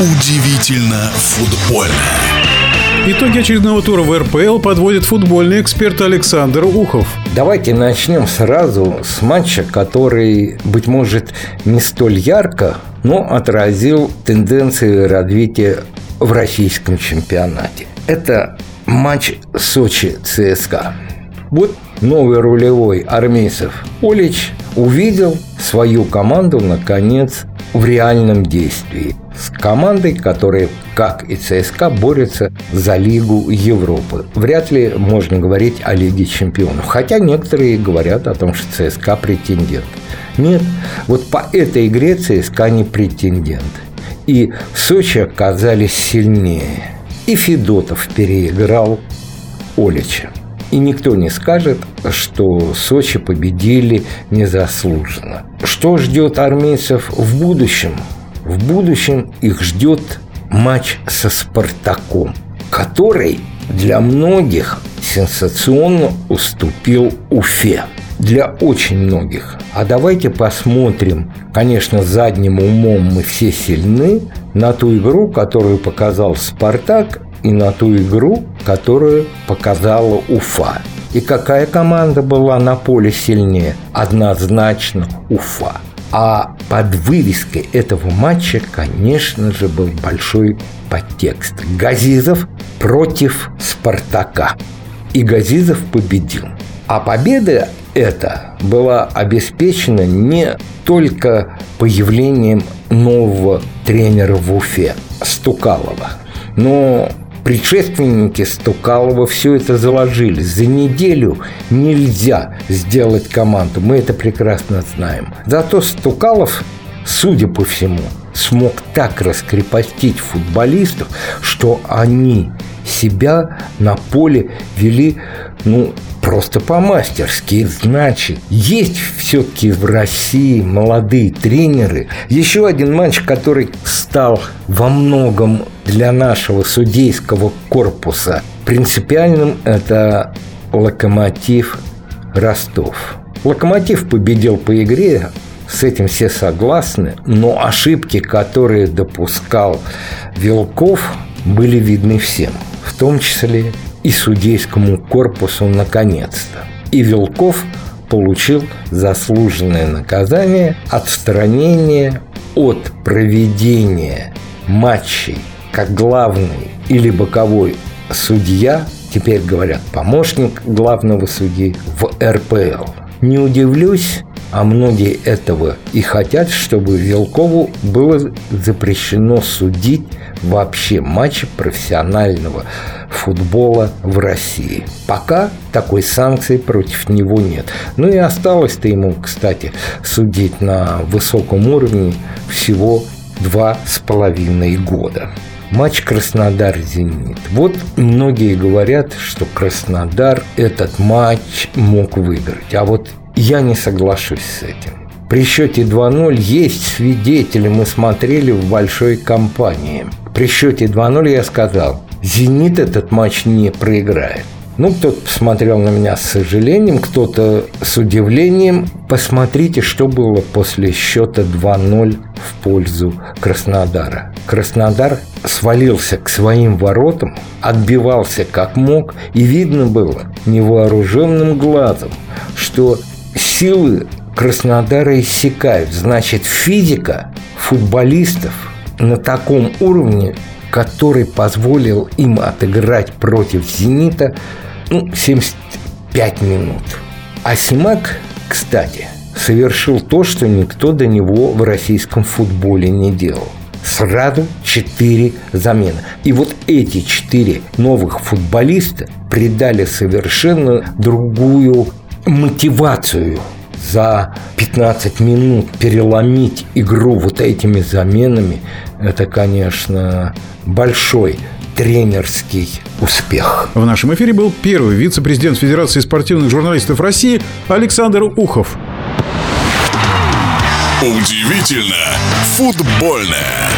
Удивительно футбольно. Итоги очередного тура в РПЛ подводит футбольный эксперт Александр Ухов. Давайте начнем сразу с матча, который, быть может, не столь ярко, но отразил тенденции развития в российском чемпионате. Это матч Сочи-ЦСКА. Вот новый рулевой армейцев Олич увидел свою команду, наконец, в реальном действии с командой, которая, как и ЦСКА, борется за Лигу Европы. Вряд ли можно говорить о Лиге чемпионов. Хотя некоторые говорят о том, что ЦСКА претендент. Нет, вот по этой игре ЦСКА не претендент. И Сочи оказались сильнее. И Федотов переиграл Олича. И никто не скажет, что Сочи победили незаслуженно. Что ждет армейцев в будущем? В будущем их ждет матч со «Спартаком», который для многих сенсационно уступил Уфе. Для очень многих. А давайте посмотрим, конечно, задним умом мы все сильны, на ту игру, которую показал «Спартак», и на ту игру, которую показала Уфа. И какая команда была на поле сильнее? Однозначно Уфа. А под вывеской этого матча, конечно же, был большой подтекст. Газизов против Спартака. И Газизов победил. А победа эта была обеспечена не только появлением нового тренера в Уфе, Стукалова, но Предшественники Стукалова все это заложили. За неделю нельзя сделать команду. Мы это прекрасно знаем. Зато Стукалов, судя по всему, смог так раскрепостить футболистов, что они себя на поле вели ну, просто по-мастерски. Значит, есть все-таки в России молодые тренеры. Еще один матч, который стал во многом для нашего судейского корпуса принципиальным, это «Локомотив Ростов». «Локомотив» победил по игре, с этим все согласны, но ошибки, которые допускал Вилков, были видны всем, в том числе и судейскому корпусу наконец-то. И Вилков получил заслуженное наказание отстранение от проведения матчей как главный или боковой судья, теперь говорят помощник главного судьи в РПЛ. Не удивлюсь, а многие этого и хотят, чтобы Вилкову было запрещено судить вообще матчи профессионального футбола в России. Пока такой санкции против него нет. Ну и осталось-то ему, кстати, судить на высоком уровне всего два с половиной года. Матч Краснодар-Зенит. Вот многие говорят, что Краснодар этот матч мог выиграть. А вот я не соглашусь с этим. При счете 2-0 есть свидетели, мы смотрели в большой компании. При счете 2-0 я сказал, «Зенит» этот матч не проиграет. Ну, кто-то посмотрел на меня с сожалением, кто-то с удивлением. Посмотрите, что было после счета 2-0 в пользу Краснодара. Краснодар свалился к своим воротам, отбивался как мог, и видно было невооруженным глазом, что силы Краснодара иссякают. Значит, физика футболистов на таком уровне, который позволил им отыграть против «Зенита» ну, 75 минут. Симак, кстати, совершил то, что никто до него в российском футболе не делал. Сразу четыре замены. И вот эти четыре новых футболиста придали совершенно другую мотивацию за 15 минут переломить игру вот этими заменами, это, конечно, большой тренерский успех. В нашем эфире был первый вице-президент Федерации спортивных журналистов России Александр Ухов. Удивительно футбольное.